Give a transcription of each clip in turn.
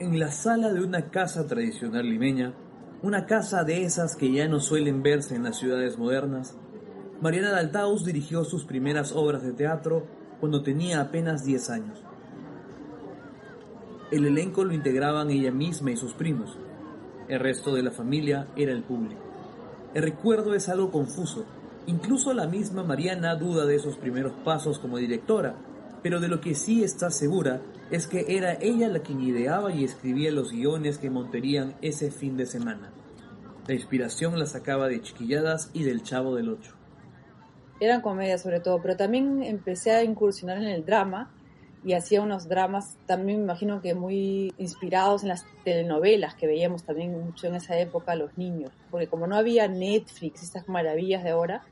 En la sala de una casa tradicional limeña, una casa de esas que ya no suelen verse en las ciudades modernas, Mariana Daltaus dirigió sus primeras obras de teatro cuando tenía apenas 10 años. El elenco lo integraban ella misma y sus primos. El resto de la familia era el público. El recuerdo es algo confuso. Incluso la misma Mariana duda de esos primeros pasos como directora, pero de lo que sí está segura es que era ella la quien ideaba y escribía los guiones que montarían ese fin de semana. La inspiración la sacaba de Chiquilladas y del Chavo del Ocho. Eran comedias sobre todo, pero también empecé a incursionar en el drama y hacía unos dramas también me imagino que muy inspirados en las telenovelas que veíamos también mucho en esa época los niños, porque como no había Netflix, estas maravillas de ahora,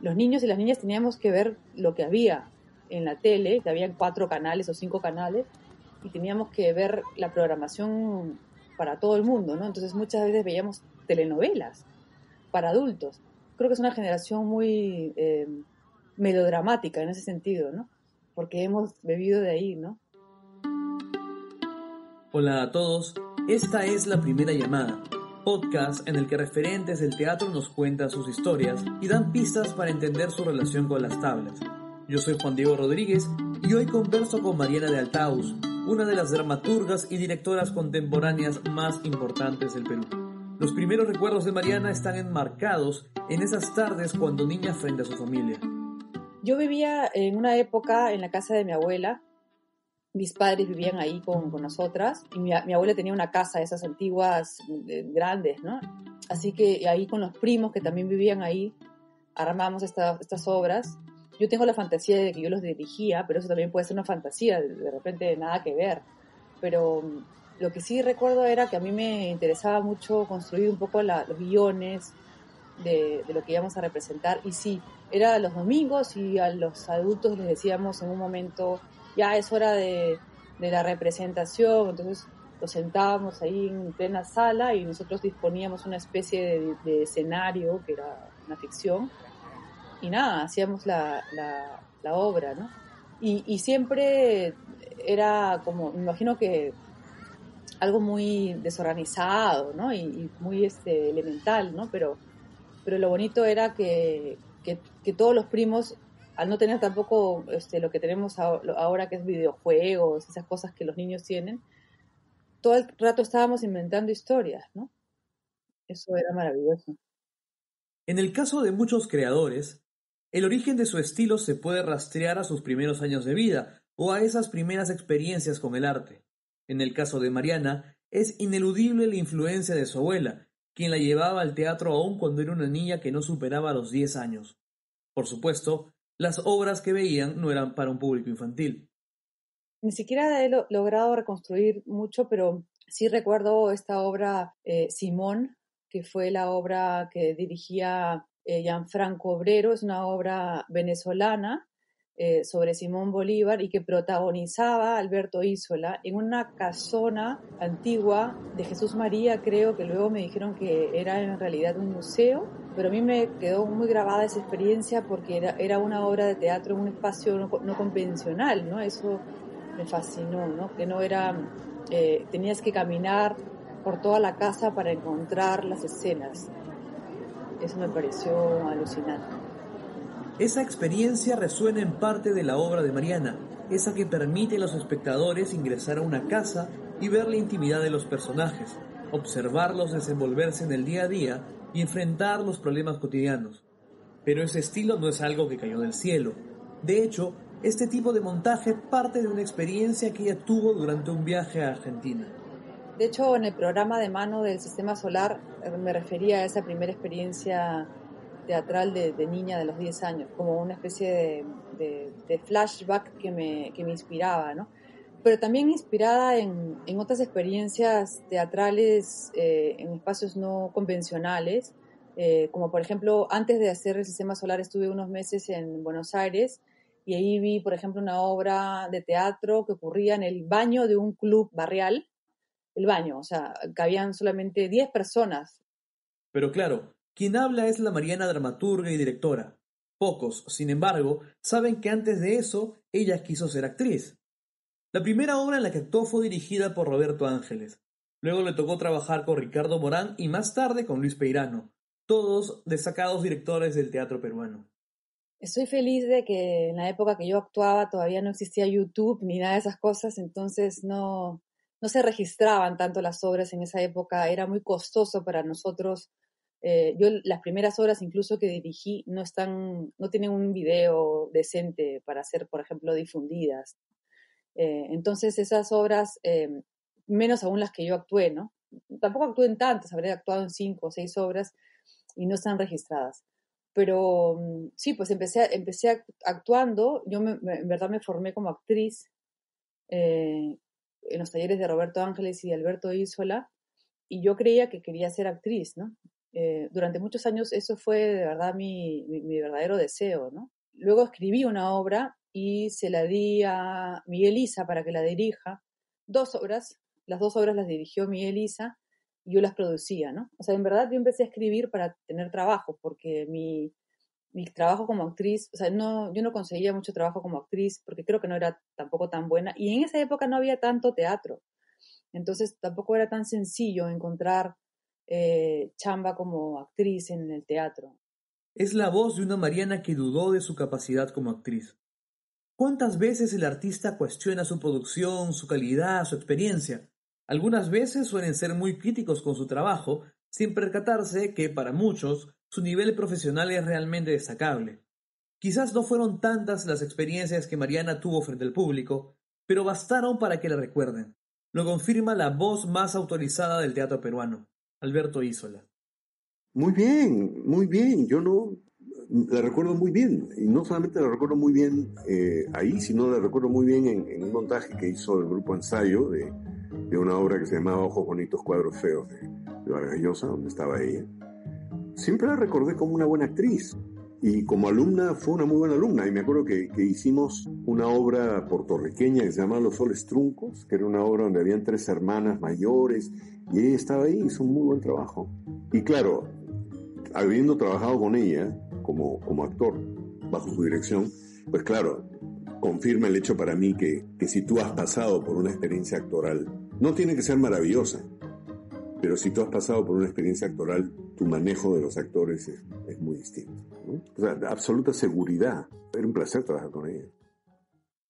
los niños y las niñas teníamos que ver lo que había en la tele, que había cuatro canales o cinco canales, y teníamos que ver la programación para todo el mundo, ¿no? Entonces muchas veces veíamos telenovelas para adultos. Creo que es una generación muy eh, melodramática en ese sentido, ¿no? Porque hemos bebido de ahí, ¿no? Hola a todos, esta es la primera llamada, podcast en el que referentes del teatro nos cuentan sus historias y dan pistas para entender su relación con las tablas. Yo soy Juan Diego Rodríguez y hoy converso con Mariana de Altaus, una de las dramaturgas y directoras contemporáneas más importantes del Perú. Los primeros recuerdos de Mariana están enmarcados en esas tardes cuando niña frente a su familia. Yo vivía en una época en la casa de mi abuela. Mis padres vivían ahí con, con nosotras y mi, mi, abuela tenía una casa, esas antiguas eh, grandes, ¿no? Así que ahí con los primos que también vivían ahí, armamos esta, estas obras yo tengo la fantasía de que yo los dirigía, pero eso también puede ser una fantasía, de repente nada que ver. Pero mm, lo que sí recuerdo era que a mí me interesaba mucho construir un poco la, los guiones de, lo que íbamos a representar. Y sí, era los domingos y a los adultos les decíamos en un momento, ya es hora de, de la representación, entonces los sentábamos ahí en plena sala y nosotros disponíamos una especie de escenario, que era una ficción, y nada, hacíamos la, la, obra, ¿no? Y, y, siempre era como, me imagino que algo muy desorganizado, ¿no? Y, y, muy este, elemental, ¿no? Pero, pero lo bonito era que, que, que todos los primos, al no tener tampoco este, lo que tenemos ahora, que es videojuegos, esas cosas que los niños tienen, todo el rato estábamos inventando historias, ¿no? Eso era maravilloso. En el caso de muchos creadores, el origen de su estilo se puede rastrear a sus primeros años de vida o a esas primeras experiencias con el arte. En el caso de Mariana, es ineludible la influencia de su abuela, quien la llevaba al teatro aún cuando era una niña que no superaba los 10 años. Por supuesto, las obras que veían no eran para un público infantil. Ni siquiera he lo logrado reconstruir mucho, pero sí recuerdo esta obra eh, Simón, que fue la obra que dirigía eh, Gianfranco Obrero, es una obra venezolana eh, sobre Simón Bolívar y que protagonizaba Alberto Isola en una casona antigua de Jesús María, creo que luego me dijeron que era en realidad un museo, pero a mí me quedó muy grabada esa experiencia porque era, era una obra de teatro en un espacio no, no, convencional, ¿no? Eso me fascinó, ¿no? Que no era, eh, tenías que caminar por toda la casa para encontrar las escenas. Eso me pareció alucinante. Esa experiencia resuena en parte de la obra de Mariana, esa que permite a los espectadores ingresar a una casa y ver la intimidad de los personajes, observarlos desenvolverse en el día a día y enfrentar los problemas cotidianos. Pero ese estilo no es algo que cayó del cielo. De hecho, este tipo de montaje parte de una experiencia que ella tuvo durante un viaje a Argentina. De hecho, en el programa de mano del Sistema Solar eh, me refería a esa primera experiencia teatral de, niña de los 10 años, como una especie de flashback que me, que me, inspiraba, ¿no? Pero también inspirada en, en otras experiencias teatrales eh, en espacios no convencionales, eh, como por ejemplo, antes de hacer el Sistema Solar estuve unos meses en Buenos Aires y ahí vi, por ejemplo, una obra de teatro que ocurría en el baño de un club barrial, el baño, o sea, cabían solamente 10 personas. Pero claro, quien habla es la Mariana dramaturga y directora. Pocos, sin embargo, saben que antes de eso ella quiso ser actriz. La primera obra en la que actuó fue dirigida por Roberto Ángeles. Luego le tocó trabajar con Ricardo Morán y más tarde con Luis Peirano, todos destacados directores del teatro peruano. Estoy feliz de que en la época que yo actuaba todavía no existía YouTube ni nada de esas cosas, entonces no, no se registraban tanto las obras en esa época, era muy costoso para nosotros. Eh, yo las primeras obras incluso que dirigí no están, no tienen un video decente para ser, por ejemplo, difundidas. Eh, entonces esas obras, eh, menos aún las que yo actué, ¿no? Tampoco actué en tantas, habré actuado en cinco o seis obras y no están registradas. Pero mm, sí, pues empecé, empecé actuando, yo en verdad me formé como actriz en los talleres de Roberto Ángeles y de Alberto Isola, y yo creía que quería ser actriz, ¿no? Eh, durante muchos años eso fue de verdad mi, mi, verdadero deseo, ¿no? Luego escribí una obra y se la di a Miguel Isa para que la dirija. Dos obras, las dos obras las dirigió Miguel Isa yo las producía, ¿no? O sea, en verdad yo empecé a escribir para tener trabajo, porque mi, mi trabajo como actriz, o sea, no, yo no conseguía mucho trabajo como actriz porque creo que no era tampoco tan buena y en esa época no había tanto teatro, entonces tampoco era tan sencillo encontrar eh, chamba como actriz en el teatro. Es la voz de una Mariana que dudó de su capacidad como actriz. ¿Cuántas veces el artista cuestiona su producción, su calidad, su experiencia? Algunas veces suelen ser muy críticos con su trabajo, sin percatarse que, para muchos, su nivel profesional es realmente destacable. Quizás no fueron tantas las experiencias que Mariana tuvo frente al público, pero bastaron para que la recuerden. Lo confirma la voz más autorizada del teatro peruano, Alberto Isola. Muy bien, muy bien. Yo no la recuerdo muy bien. Y no solamente la recuerdo muy bien eh, ahí, sino la recuerdo muy bien en, un montaje que hizo el grupo Ensayo de, una obra que se llamaba Ojos Bonitos, Cuadros Feos de, de Vargas donde estaba ella. Siempre la recordé como una buena actriz y como alumna fue una muy buena alumna. Y me acuerdo que, que, hicimos una obra puertorriqueña que se llamaba Los Soles Truncos, que era una obra donde habían tres hermanas mayores y ella estaba ahí, hizo un muy buen trabajo. Y claro, habiendo trabajado con ella como, como actor bajo su dirección, pues claro, confirma el hecho para mí que, que si tú has pasado por una experiencia actoral, no tiene que ser maravillosa, pero si tú has pasado por una experiencia actoral, tu manejo de los actores es, muy distinto. O sea, absoluta seguridad. Era un placer trabajar con ella.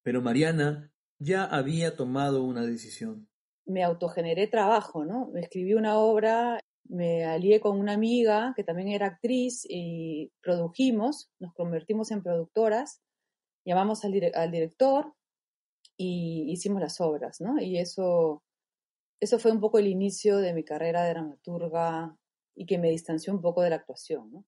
Pero Mariana ya había tomado una decisión. Me autogeneré trabajo, ¿no? Me escribí una obra, me alié con una amiga que también era actriz y produjimos, nos convertimos en productoras llamamos al, director y hicimos las obras, ¿no? Y eso, eso fue un poco el inicio de mi carrera de dramaturga y que me distanció un poco de la actuación.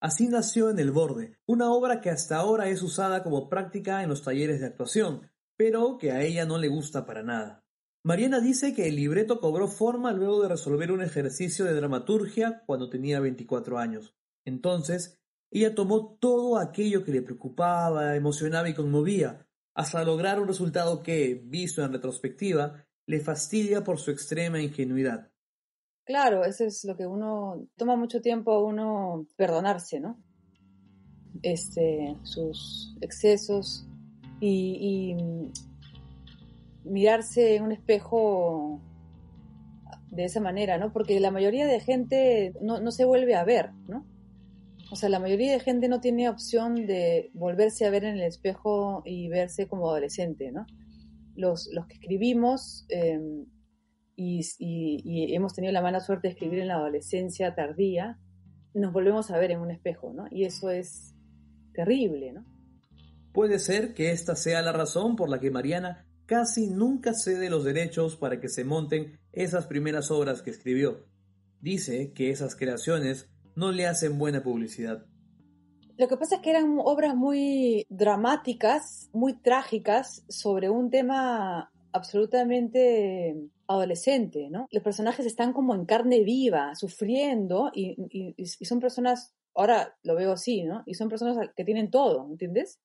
Así nació En el Borde, una obra que hasta ahora es usada como práctica en los talleres de actuación, pero que a ella no le gusta para nada. Mariana dice que el libreto cobró forma luego de resolver un ejercicio de dramaturgia cuando tenía 24 años. Entonces, ella tomó todo aquello que le preocupaba, emocionaba y conmovía, hasta lograr un resultado que, visto en retrospectiva, le fastidia por su extrema ingenuidad. Claro, eso es lo que uno toma mucho tiempo uno perdonarse, ¿no? Este, sus excesos y, mirarse en un espejo de esa manera, ¿no? Porque la mayoría de gente no, no se vuelve a ver, ¿no? O sea, la mayoría de gente no tiene opción de volverse a ver en el espejo y verse como adolescente, ¿no? Los, los que escribimos em, y, y, hemos tenido la mala suerte de escribir en la adolescencia tardía, nos volvemos a ver en un espejo, ¿no? Y eso es terrible, ¿no? Puede ser que esta sea la razón por la que Mariana casi nunca cede los derechos para que se monten esas primeras obras que escribió. Dice que esas creaciones no le hacen buena publicidad. Lo que pasa es que eran obras muy dramáticas, muy trágicas, sobre un tema absolutamente adolescente, ¿no? Los personajes están como en carne viva, sufriendo, y, son personas, ahora lo veo así, ¿no? Y son personas que tienen todo, ¿entiendes?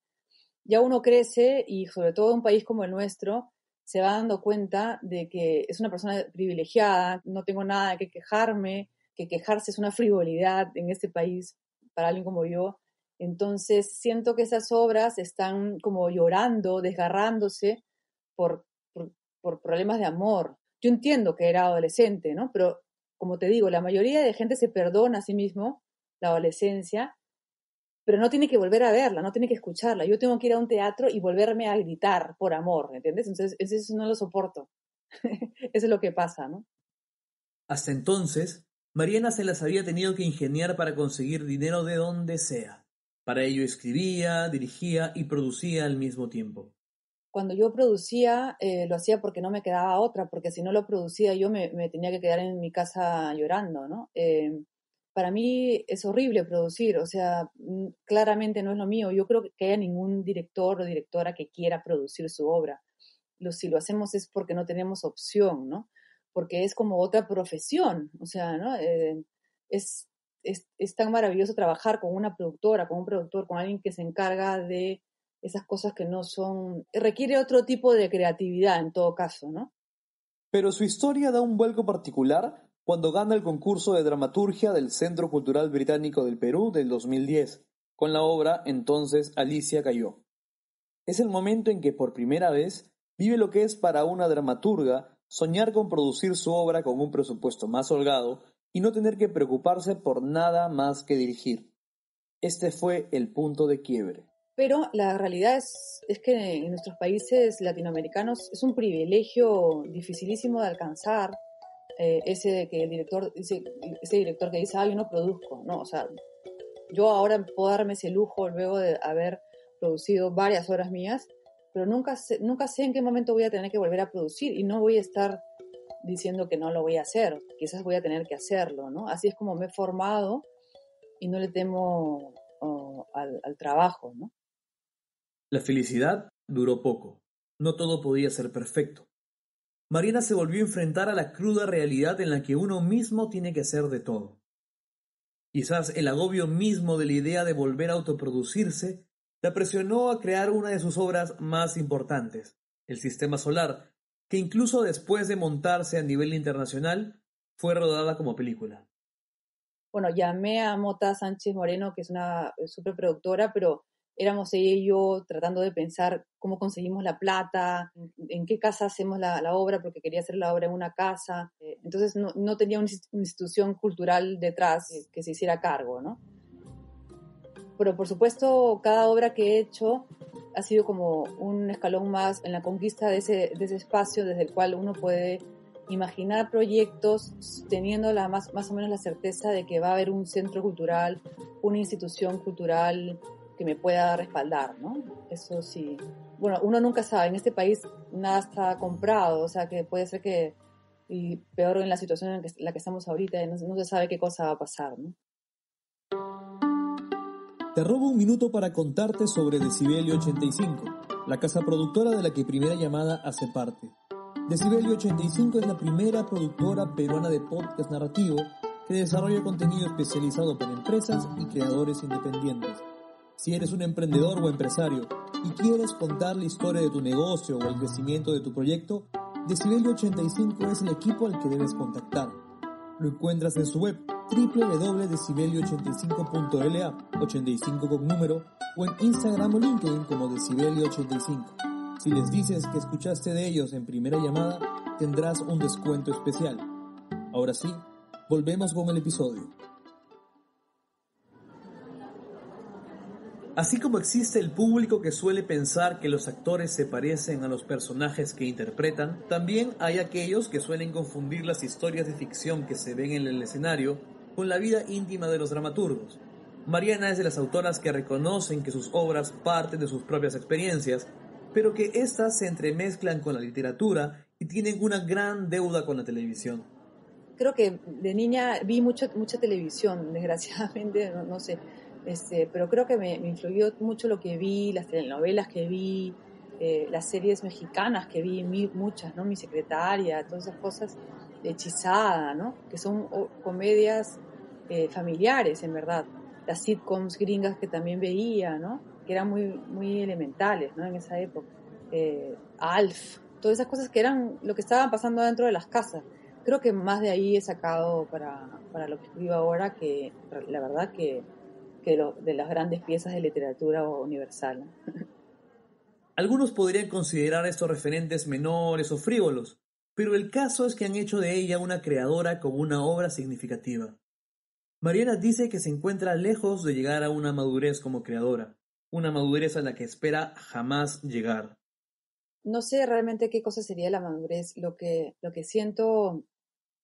Ya uno crece y sobre todo en un país como el nuestro, se va dando cuenta de que es una persona privilegiada, no tengo nada qué quejarme, que quejarse es una frivolidad en este país para alguien como yo. Entonces siento que esas obras están como llorando, desgarrándose por, por, problemas de amor. Yo entiendo que era adolescente, ¿no? Pero como te digo, la mayoría de gente se perdona a sí mismo la adolescencia, pero no tiene que volver a verla, no tiene que escucharla. Yo tengo que ir a un teatro y volverme a gritar por amor, ¿entiendes? Entonces, eso no lo soporto. eso es lo que pasa, ¿no? Hasta entonces, Mariana se las había tenido que ingeniar para conseguir dinero de donde sea. Para ello escribía, dirigía y producía al mismo tiempo. Cuando yo producía, eh, lo hacía porque no me quedaba otra, porque si no lo producía yo me, tenía que quedar en mi casa llorando, ¿no? Eh, para mí es horrible producir, o sea, mm, claramente no es lo mío. Yo creo que haya ningún director o directora que quiera producir su obra. Lo, si lo hacemos es porque no tenemos opción, ¿no? Porque es como otra profesión, o sea, ¿no? Eh, es, es, tan maravilloso trabajar con una productora, con un productor, con alguien que se encarga de esas cosas que no son... requiere otro tipo de creatividad en todo caso, ¿no? Pero su historia da un vuelco particular cuando gana el concurso de dramaturgia del Centro Cultural Británico del Perú del 2010, con la obra Entonces Alicia cayó. Es el momento en que por primera vez vive lo que es para una dramaturga soñar con producir su obra con un presupuesto más holgado y no tener que preocuparse por nada más que dirigir. Este fue el punto de quiebre. Pero la realidad es, es, que en nuestros países latinoamericanos es un privilegio dificilísimo de alcanzar eh, ese que el director, ese, ese, director que dice, ah, yo no produzco, no, o sea, yo ahora puedo darme ese lujo luego de haber producido varias horas mías, pero nunca nunca sé en qué momento voy a tener que volver a producir y no voy a estar diciendo que no lo voy a hacer, quizás voy a tener que hacerlo, ¿no? Así es como me he formado y no le temo al, al trabajo, ¿no? La felicidad duró poco. No todo podía ser perfecto. Mariana se volvió a enfrentar a la cruda realidad en la que uno mismo tiene que hacer de todo. Quizás el agobio mismo de la idea de volver a autoproducirse la presionó a crear una de sus obras más importantes, El Sistema Solar, que incluso después de montarse a nivel internacional, fue rodada como película. Bueno, llamé a Mota Sánchez Moreno, que es una superproductora, pero éramos ella y yo tratando de pensar cómo conseguimos la plata, en, qué casa hacemos la, obra, porque quería hacer la obra en una casa. Eh, entonces no, tenía una institución cultural detrás que, se hiciera cargo, ¿no? Pero por supuesto, cada obra que he hecho ha sido como un escalón más en la conquista de ese, de ese espacio desde el cual uno puede imaginar proyectos teniendo la más, más o menos la certeza de que va a haber un centro cultural, una institución cultural que me pueda respaldar, ¿no? Eso sí. Bueno, uno nunca sabe, en este país nada está comprado, o sea que puede ser que, y peor en la situación en la que estamos ahorita, no, se sabe qué cosa va a pasar, ¿no? Te robo un minuto para contarte sobre Decibelio 85, la casa productora de la que Primera Llamada hace parte. Decibelio 85 es la primera productora peruana de podcast narrativo que desarrolla contenido especializado para empresas y creadores independientes. Si eres un emprendedor o empresario y quieres contar la historia de tu negocio o el crecimiento de tu proyecto, Decibelio 85 es el equipo al que debes contactar. Lo encuentras en su web www.decibelio85.la, 85 con número, o en Instagram o LinkedIn como Decibelio85. Si les dices que escuchaste de ellos en primera llamada, tendrás un descuento especial. Ahora sí, volvemos con el episodio. Así como existe el público que suele pensar que los actores se parecen a los personajes que interpretan, también hay aquellos que suelen confundir las historias de ficción que se ven en el escenario con la vida íntima de los dramaturgos. Mariana es de las autoras que reconocen que sus obras parten de sus propias experiencias, pero que éstas se entremezclan con la literatura y tienen una gran deuda con la televisión. Creo que de niña vi mucha, mucha televisión, desgraciadamente, no sé este, pero creo que me, influyó mucho lo que vi, las telenovelas que vi, eh, las series mexicanas que vi, muchas, ¿no? Mi secretaria, todas esas cosas, hechizada, ¿no? Que son comedias eh, familiares, en verdad. Las sitcoms gringas que también veía, ¿no? Que eran muy, muy elementales, ¿no? En esa época. Eh, Alf, todas esas cosas que eran lo que estaban pasando dentro de las casas. Creo que más de ahí he sacado para, para lo que escribo ahora, que la verdad que que de las grandes piezas de literatura universal. Algunos podrían considerar estos referentes menores o frívolos, pero el caso es que han hecho de ella una creadora con una obra significativa. Mariana dice que se encuentra lejos de llegar a una madurez como creadora, una madurez a la que espera jamás llegar. No sé realmente qué cosa sería la madurez. Lo que, lo que siento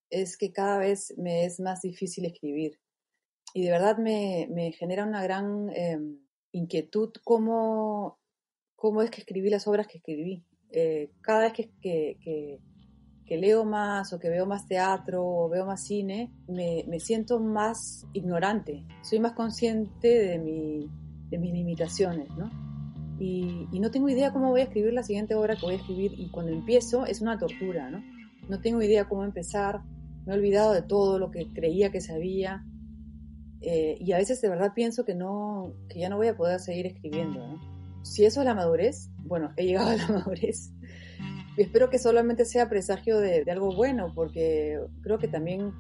es que cada vez me es más difícil escribir. Y de verdad me, me genera una gran em, inquietud cómo, cómo es que escribí las obras que escribí. Eh, cada vez que, que, que, leo más o que veo más teatro o veo más cine, me, me siento más ignorante. Soy más consciente de, mi, de mis limitaciones, ¿no? Y, y, no tengo idea cómo voy a escribir la siguiente obra que voy a escribir y cuando empiezo es una tortura, ¿no? No tengo idea cómo empezar, me he olvidado de todo lo que creía que sabía eh, y a veces de verdad pienso que, no, que ya no voy a poder seguir escribiendo, ¿no? Si eso es la madurez, bueno, he llegado a la madurez. Y espero que solamente sea presagio de, algo bueno, porque creo que también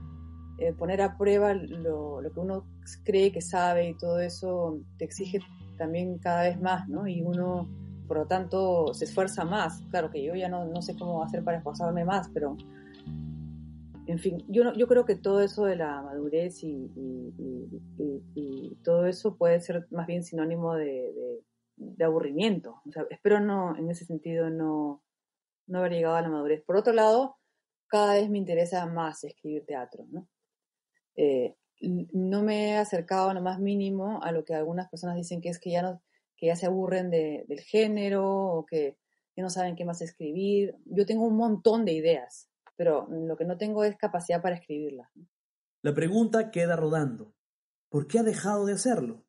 eh, poner a prueba lo, lo, que uno cree que sabe y todo eso te exige también cada vez más, ¿no? Y uno, por lo tanto, se esfuerza más. Claro que yo ya no, no sé cómo hacer para esforzarme más, pero en fin, yo, yo creo que todo eso de la madurez y, todo eso puede ser más bien sinónimo de, aburrimiento. O sea, espero no, en ese sentido, no, no haber llegado a la madurez. Por otro lado, cada vez me interesa más escribir teatro, ¿no? Eh, no me he acercado lo más mínimo a lo que algunas personas dicen que es que ya no, que ya se aburren del género o que ya no saben qué más escribir. Yo tengo un montón de ideas pero lo que no tengo es capacidad para escribirla. La pregunta queda rodando. ¿Por qué ha dejado de hacerlo?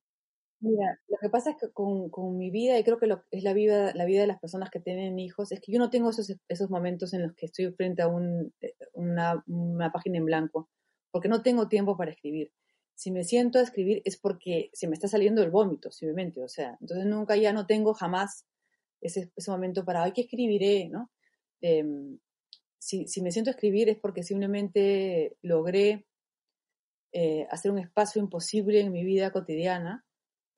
Mira, lo que pasa es que con, con mi vida, y creo que lo, es la vida, la vida de las personas que tienen hijos, es que yo no tengo esos, esos momentos en los que estoy frente a un, eh, una, una página en blanco, porque no tengo tiempo para escribir. Si me siento a escribir es porque se me está saliendo el vómito, simplemente, o sea, entonces nunca ya no tengo jamás ese, ese momento para, ay, ¿qué escribiré? ¿no? Eh, si, si, me siento a escribir es porque simplemente logré eh, hacer un espacio imposible en mi vida cotidiana,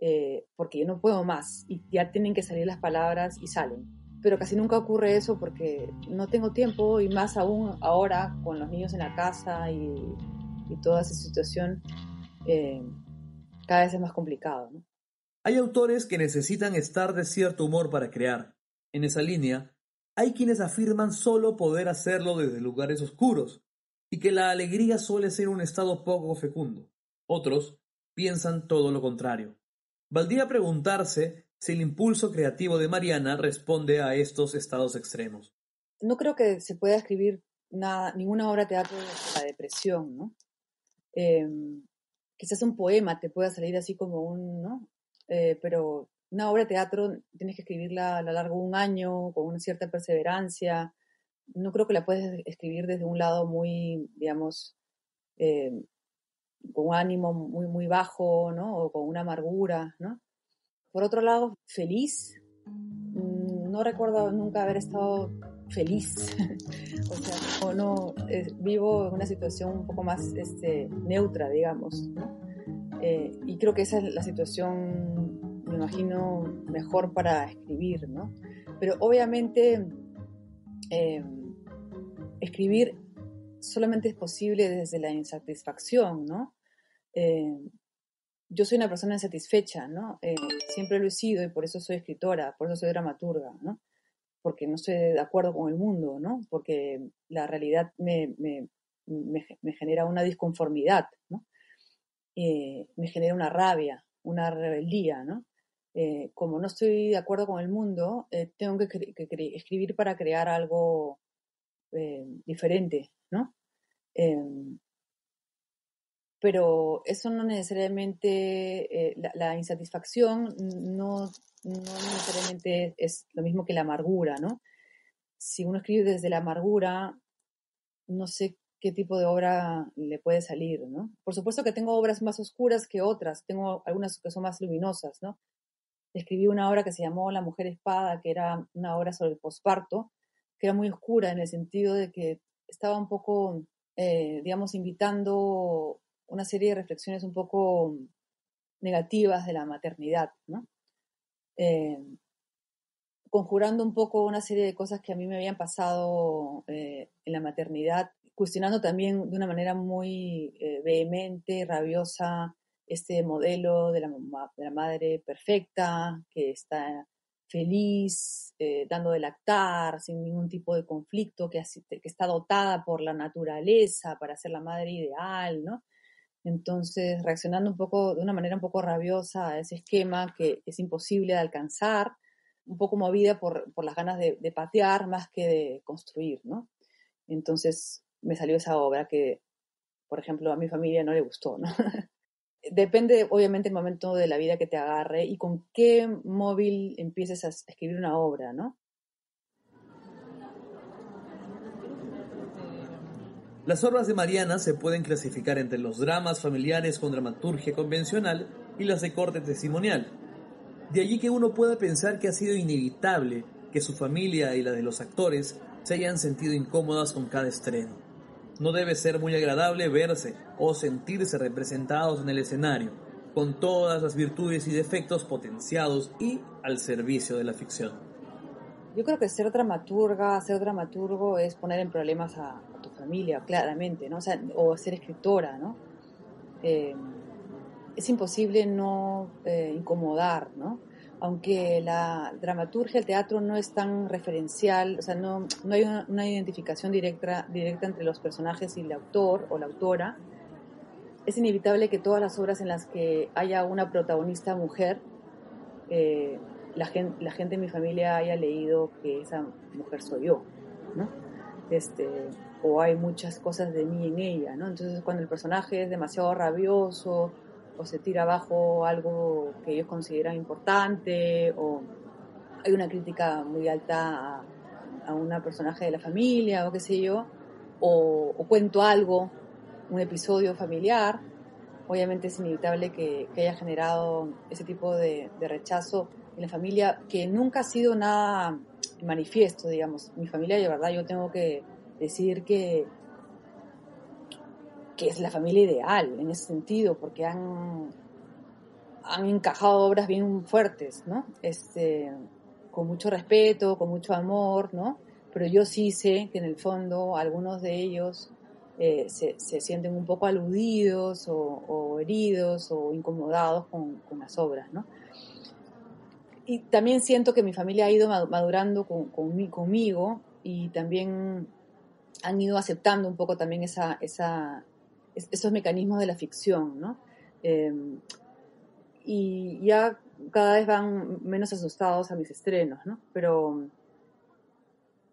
eh, porque yo no puedo más y ya tienen que salir las palabras y salen. Pero casi nunca ocurre eso porque no tengo tiempo y más aún ahora con los niños en la casa y, toda esa situación, eh, cada vez es más complicado. Hay autores que necesitan estar de cierto humor para crear. En esa línea, hay quienes afirman solo poder hacerlo desde lugares oscuros y que la alegría suele ser un estado poco fecundo. Otros piensan todo lo contrario. Valdría preguntarse si el impulso creativo de Mariana responde a estos estados extremos. No creo que se pueda escribir nada, ninguna obra de teatro de la depresión, ¿no? Em, quizás un poema te pueda salir así como un, ¿no? Eh, pero una obra de teatro tienes que escribirla a lo largo de un año, con una cierta perseverancia. No creo que la puedes escribir desde un lado muy, digamos, eh, con un ánimo muy, muy bajo, ¿no? O con una amargura, ¿no? Por otro lado, feliz. Mm, no recuerdo nunca haber estado feliz. o sea, no, vivo en una situación un poco más este, neutra, digamos, ¿no? Eh, y creo que esa es la situación me imagino, mejor para escribir, ¿no? Pero obviamente em, escribir solamente es posible desde la insatisfacción, ¿no? Em, yo soy una persona insatisfecha, ¿no? Eh, siempre lo he sido y por eso soy escritora, por eso soy dramaturga, ¿no? Porque no estoy de acuerdo con el mundo, ¿no? Porque la realidad me, me, me, genera una disconformidad, ¿no? Eh, me genera una rabia, una rebeldía, ¿no? Eh, como no estoy de acuerdo con el mundo, eh, tengo que, escribir para crear algo eh, diferente, ¿no? Em, pero eso no necesariamente, la, insatisfacción no, no, necesariamente es lo mismo que la amargura, ¿no? Si uno escribe desde la amargura, no sé qué tipo de obra le puede salir, ¿no? Por supuesto que tengo obras más oscuras que otras, tengo algunas que son más luminosas, ¿no? escribí una obra que se llamó La Mujer Espada, que era una obra sobre el posparto, que era muy oscura en el sentido de que estaba un poco, eh, digamos, invitando una serie de reflexiones un poco negativas de la maternidad, ¿no? Eh, conjurando un poco una serie de cosas que a mí me habían pasado eh, en la maternidad, cuestionando también de una manera muy eh, vehemente, rabiosa, este modelo de la, de la madre perfecta, que está feliz, eh, dando de lactar, sin ningún tipo de conflicto, que, está dotada por la naturaleza para ser la madre ideal, ¿no? Entonces, reaccionando un poco, de una manera un poco rabiosa a ese esquema que es imposible de alcanzar, un poco movida por, por las ganas de, de, patear más que de construir, ¿no? Entonces, me salió esa obra que, por ejemplo, a mi familia no le gustó, ¿no? Depende, obviamente, el momento de la vida que te agarre y con qué móvil empieces a escribir una obra, ¿no? Las obras de Mariana se pueden clasificar entre los dramas familiares con dramaturgia convencional y las de corte testimonial. De allí que uno pueda pensar que ha sido inevitable que su familia y la de los actores se hayan sentido incómodas con cada estreno. No debe ser muy agradable verse o sentirse representados en el escenario, con todas las virtudes y defectos potenciados y al servicio de la ficción. Yo creo que ser dramaturga, ser dramaturgo es poner en problemas a, familia, claramente, ¿no? O, ser escritora, ¿no? Eh, es imposible no eh, incomodar, ¿no? Aunque la dramaturgia, el teatro no es tan referencial, o sea, no, no hay una, identificación directa, directa entre los personajes y el autor o la autora, es inevitable que todas las obras en las que haya una protagonista mujer, eh, la, gente, la gente en mi familia haya leído que esa mujer soy yo, ¿no? Este, o hay muchas cosas de mí en ella, ¿no? Entonces cuando el personaje es demasiado rabioso o se tira abajo algo que ellos consideran importante o hay una crítica muy alta a, a una personaje de la familia o qué sé yo, o, cuento algo, un episodio familiar, obviamente es inevitable que, que haya generado ese tipo de, de rechazo en la familia que nunca ha sido nada manifiesto, digamos. Mi familia, de verdad, yo tengo que decir que, que es la familia ideal en ese sentido, porque han, han encajado obras bien fuertes, ¿no? Este, con mucho respeto, con mucho amor, ¿no? Pero yo sí sé que en el fondo algunos de ellos eh, se, se, sienten un poco aludidos o, heridos o incomodados con, con, las obras, ¿no? Y también siento que mi familia ha ido madurando con, conmigo y también han ido aceptando un poco también esa, esa, esos mecanismos de la ficción, ¿no? Em, y ya cada vez van menos asustados a mis estrenos, ¿no? Pero,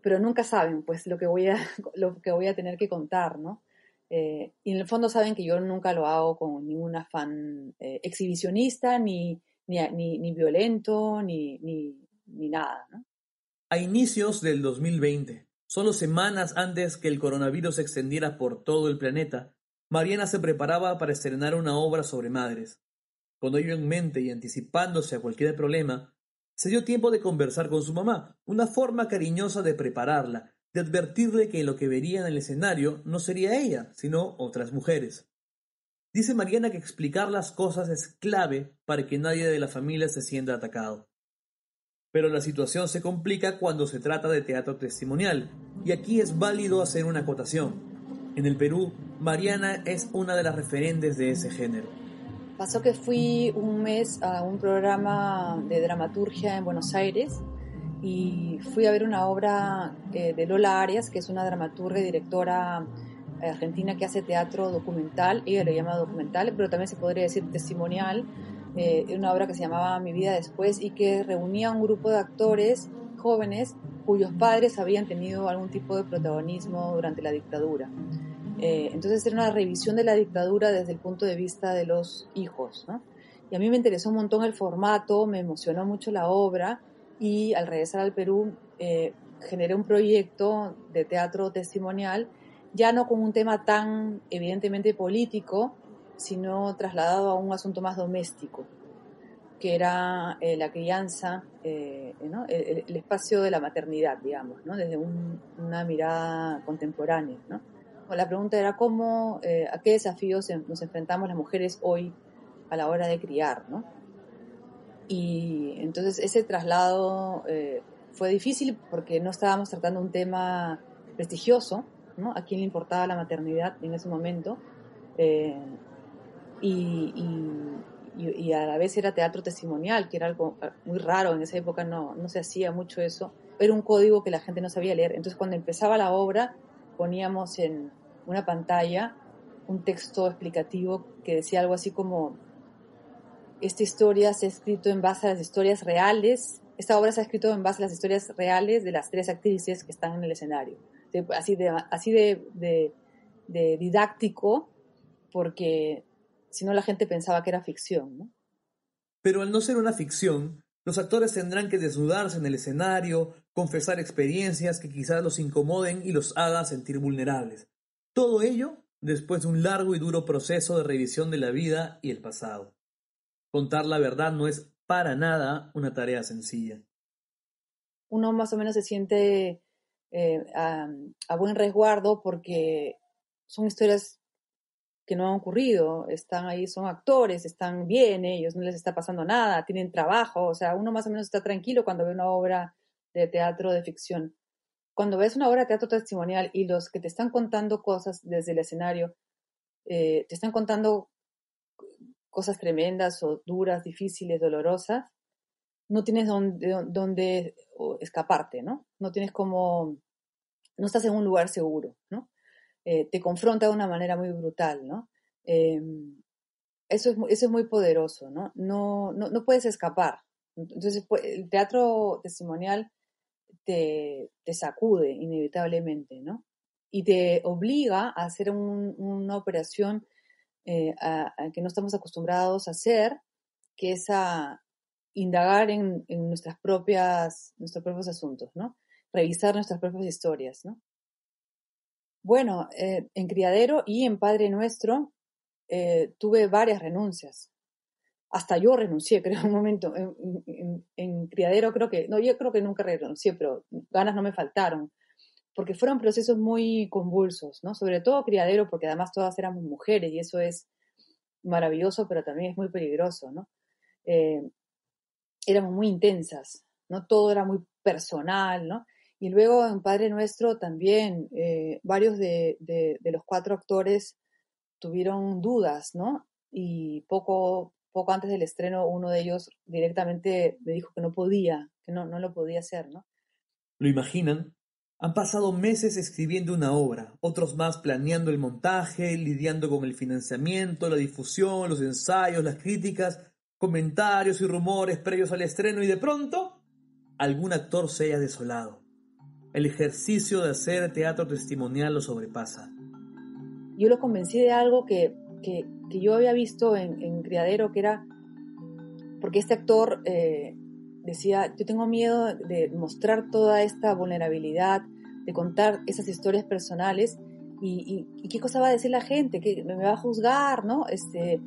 pero nunca saben, pues, lo que voy a, lo que voy a tener que contar, ¿no? Eh, y en el fondo saben que yo nunca lo hago con ningún afán eh, exhibicionista, ni, ni, ni, ni violento, ni, ni, ni nada, ¿no? A inicios del 2020, Solo semanas antes que el coronavirus se extendiera por todo el planeta, Mariana se preparaba para estrenar una obra sobre madres. Con ello en mente y anticipándose a cualquier problema, se dio tiempo de conversar con su mamá, una forma cariñosa de prepararla, de advertirle que lo que vería en el escenario no sería ella, sino otras mujeres. Dice Mariana que explicar las cosas es clave para que nadie de la familia se sienta atacado. Pero la situación se complica cuando se trata de teatro testimonial, y aquí es válido hacer una acotación. En el Perú, Mariana es una de las referentes de ese género. Pasó que fui un mes a un programa de dramaturgia en Buenos Aires y fui a ver una obra eh, de Lola Arias, que es una dramaturga y directora eh, argentina que hace teatro documental, ella lo llama documental, pero también se podría decir testimonial, eh, una obra que se llamaba Mi vida después y que reunía a un grupo de actores jóvenes cuyos padres habían tenido algún tipo de protagonismo durante la dictadura. Eh, entonces era una revisión de la dictadura desde el punto de vista de los hijos. Y a mí me interesó un montón el formato, me emocionó mucho la obra y al regresar al Perú eh, generé un proyecto de teatro testimonial, ya no con un tema tan evidentemente político, sino trasladado a un asunto más doméstico, que era eh, la crianza, eh, el, espacio de la maternidad, digamos, ¿no? desde una mirada contemporánea. ¿no? La pregunta era cómo, eh, a qué desafíos nos enfrentamos las mujeres hoy a la hora de criar. ¿no? Y entonces ese traslado fue difícil porque no estábamos tratando un tema prestigioso, ¿no? A quién le importaba la maternidad en ese momento. Eh, y, y, a la vez era teatro testimonial, que era algo muy raro, en esa época no, no se hacía mucho eso. Era un código que la gente no sabía leer. Entonces cuando empezaba la obra poníamos en una pantalla un texto explicativo que decía algo así como, esta historia se ha escrito en base a las historias reales, esta obra se ha escrito en base a las historias reales de las tres actrices que están en el escenario. Así de, así de, de, didáctico, porque si no la gente pensaba que era ficción. ¿no? Pero al no ser una ficción, los actores tendrán que desnudarse en el escenario, confesar experiencias que quizás los incomoden y los haga sentir vulnerables. Todo ello después de un largo y duro proceso de revisión de la vida y el pasado. Contar la verdad no es para nada una tarea sencilla. Uno más o menos se siente eh, a, buen resguardo porque son historias que no han ocurrido, están ahí, son actores, están bien, ellos no les está pasando nada, tienen trabajo, o sea, uno más o menos está tranquilo cuando ve una obra de teatro de ficción cuando ves una obra de teatro testimonial y los que te están contando cosas desde el escenario, eh, te están contando cosas tremendas o duras, difíciles, dolorosas, no tienes dónde, escaparte, ¿no? No tienes como, no estás en un lugar seguro, ¿no? Eh, te confronta de una manera muy brutal, ¿no? Em, eso, es, eso es muy poderoso, ¿no? No, no, no puedes escapar. Entonces, pues, el teatro testimonial te, sacude inevitablemente, ¿no? Y te obliga a hacer una operación eh, que no estamos acostumbrados a hacer, que es a indagar en, nuestras propias, nuestros propios asuntos, ¿no? Revisar nuestras propias historias, ¿no? Bueno, eh, en Criadero y en Padre Nuestro eh, tuve varias renuncias hasta yo renuncié, creo, un momento. En, criadero creo que, no, yo creo que nunca renuncié, pero ganas no me faltaron, porque fueron procesos muy convulsos, ¿no? Sobre todo criadero, porque además todas éramos mujeres y eso es maravilloso, pero también es muy peligroso, ¿no? Eh, éramos muy intensas, ¿no? Todo era muy personal, ¿no? Y luego en Padre Nuestro también eh, varios de, de los cuatro actores tuvieron dudas, ¿no? Y poco, poco antes del estreno, uno de ellos directamente me dijo que no podía, que no, no lo podía hacer, ¿no? ¿Lo imaginan? Han pasado meses escribiendo una obra, otros más planeando el montaje, lidiando con el financiamiento, la difusión, los ensayos, las críticas, comentarios y rumores previos al estreno y de pronto algún actor se haya desolado. El ejercicio de hacer teatro testimonial lo sobrepasa. Yo lo convencí de algo que que, yo había visto en, Criadero, que era porque este actor eh, decía, yo tengo miedo de mostrar toda esta vulnerabilidad, de contar esas historias personales y, qué cosa va a decir la gente, que me va a juzgar, ¿no? Este,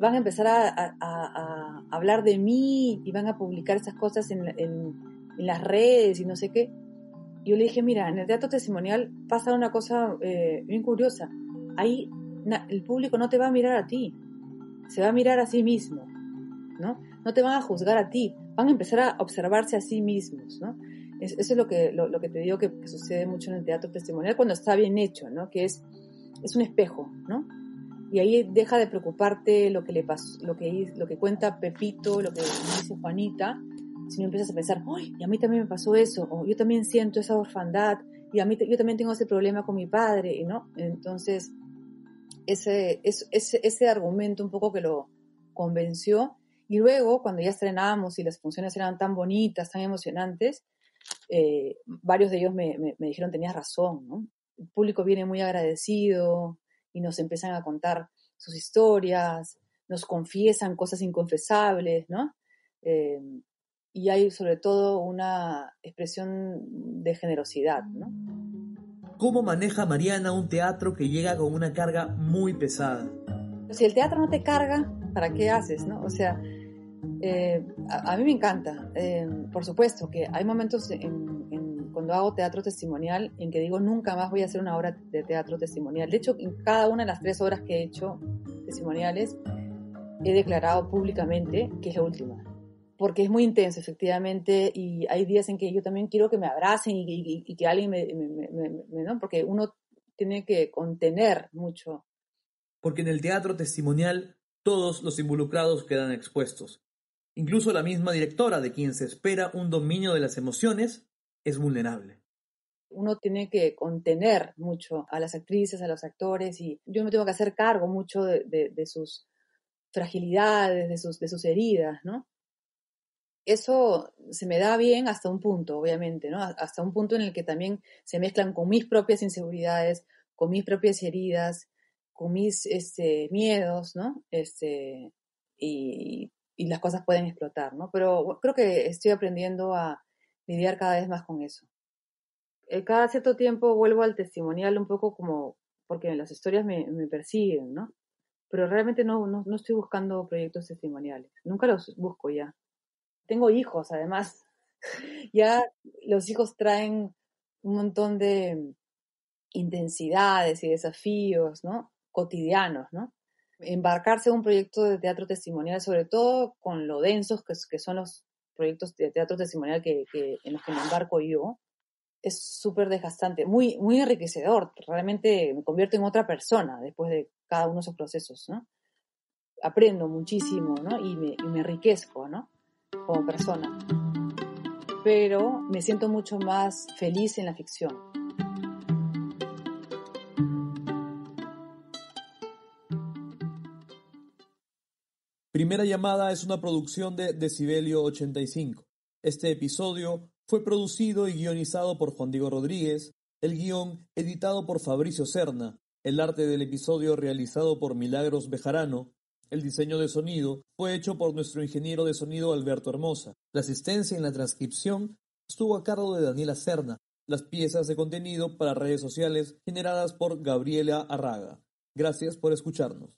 van a empezar a, hablar de mí y van a publicar esas cosas en, las redes y no sé qué. Yo le dije, mira, en el teatro testimonial pasa una cosa eh, bien curiosa. Hay el público no te va a mirar a ti, se va a mirar a sí mismo, ¿no? No te van a juzgar a ti, van a empezar a observarse a sí mismos, ¿no? eso es lo que, lo, que te digo que, sucede mucho en el teatro testimonial cuando está bien hecho, ¿no? Que es, es un espejo, ¿no? Y ahí deja de preocuparte lo que le pasó, lo que, lo que cuenta Pepito, lo que dice Juanita, sino empiezas a pensar, ¡ay! Y a mí también me pasó eso, o yo también siento esa orfandad, y a mí yo también tengo ese problema con mi padre, ¿no? Entonces, ese, ese, ese argumento un poco que lo convenció. Y luego, cuando ya estrenamos y las funciones eran tan bonitas, tan emocionantes, eh, varios de ellos me, me, dijeron, tenías razón, ¿no? El público viene muy agradecido y nos empiezan a contar sus historias, nos confiesan cosas inconfesables, ¿no? Eh, y hay sobre todo una expresión de generosidad, ¿no? ¿Cómo maneja Mariana un teatro que llega con una carga muy pesada? Si el teatro no te carga, ¿para qué haces? No? O sea, eh, a, mí me encanta. Eh, por supuesto que hay momentos cuando hago teatro testimonial en que digo nunca más voy a hacer una obra de teatro testimonial. De hecho, en cada una de las tres obras que he hecho testimoniales, he declarado públicamente que es la última. Porque es muy intenso, efectivamente, y hay días en que yo también quiero que me abracen y, que alguien me, ¿no? Porque uno tiene que contener mucho. Porque en el teatro testimonial todos los involucrados quedan expuestos. Incluso la misma directora, de quien se espera un dominio de las emociones, es vulnerable. Uno tiene que contener mucho a las actrices, a los actores, y yo me tengo que hacer cargo mucho de, sus fragilidades, de sus, de sus heridas, ¿no? Eso se me da bien hasta un punto, obviamente, ¿no? Hasta un punto en el que también se mezclan con mis propias inseguridades, con mis propias heridas, con mis este, miedos, ¿no? Este, y, y las cosas pueden explotar, ¿no? Pero creo que estoy aprendiendo a lidiar cada vez más con eso. Eh, cada cierto tiempo vuelvo al testimonial un poco como, porque las historias me, me persiguen, ¿no? Pero realmente no, no, no estoy buscando proyectos testimoniales. Nunca los busco ya. Tengo hijos, además. ya los hijos traen un montón de intensidades y desafíos, ¿no? Cotidianos, ¿no? embarcarse en un proyecto de teatro testimonial, sobre todo con lo densos que, son los proyectos de teatro testimonial que, en los que me embarco yo, es súper desgastante, muy, muy enriquecedor. Realmente me convierto en otra persona después de cada uno de esos procesos, ¿no? Aprendo muchísimo, ¿no? Y me, y me enriquezco, ¿no? Como persona. Pero me siento mucho más feliz en la ficción. Primera llamada es una producción de Decibelio 85. Este episodio fue producido y guionizado por Juan Diego Rodríguez, el guion editado por Fabricio Serna, el arte del episodio realizado por Milagros Bejarano, el diseño de sonido fue hecho por nuestro ingeniero de sonido Alberto Hermosa. La asistencia en la transcripción estuvo a cargo de Daniela Serna. Las piezas de contenido para redes sociales generadas por Gabriela Arraga. Gracias por escucharnos.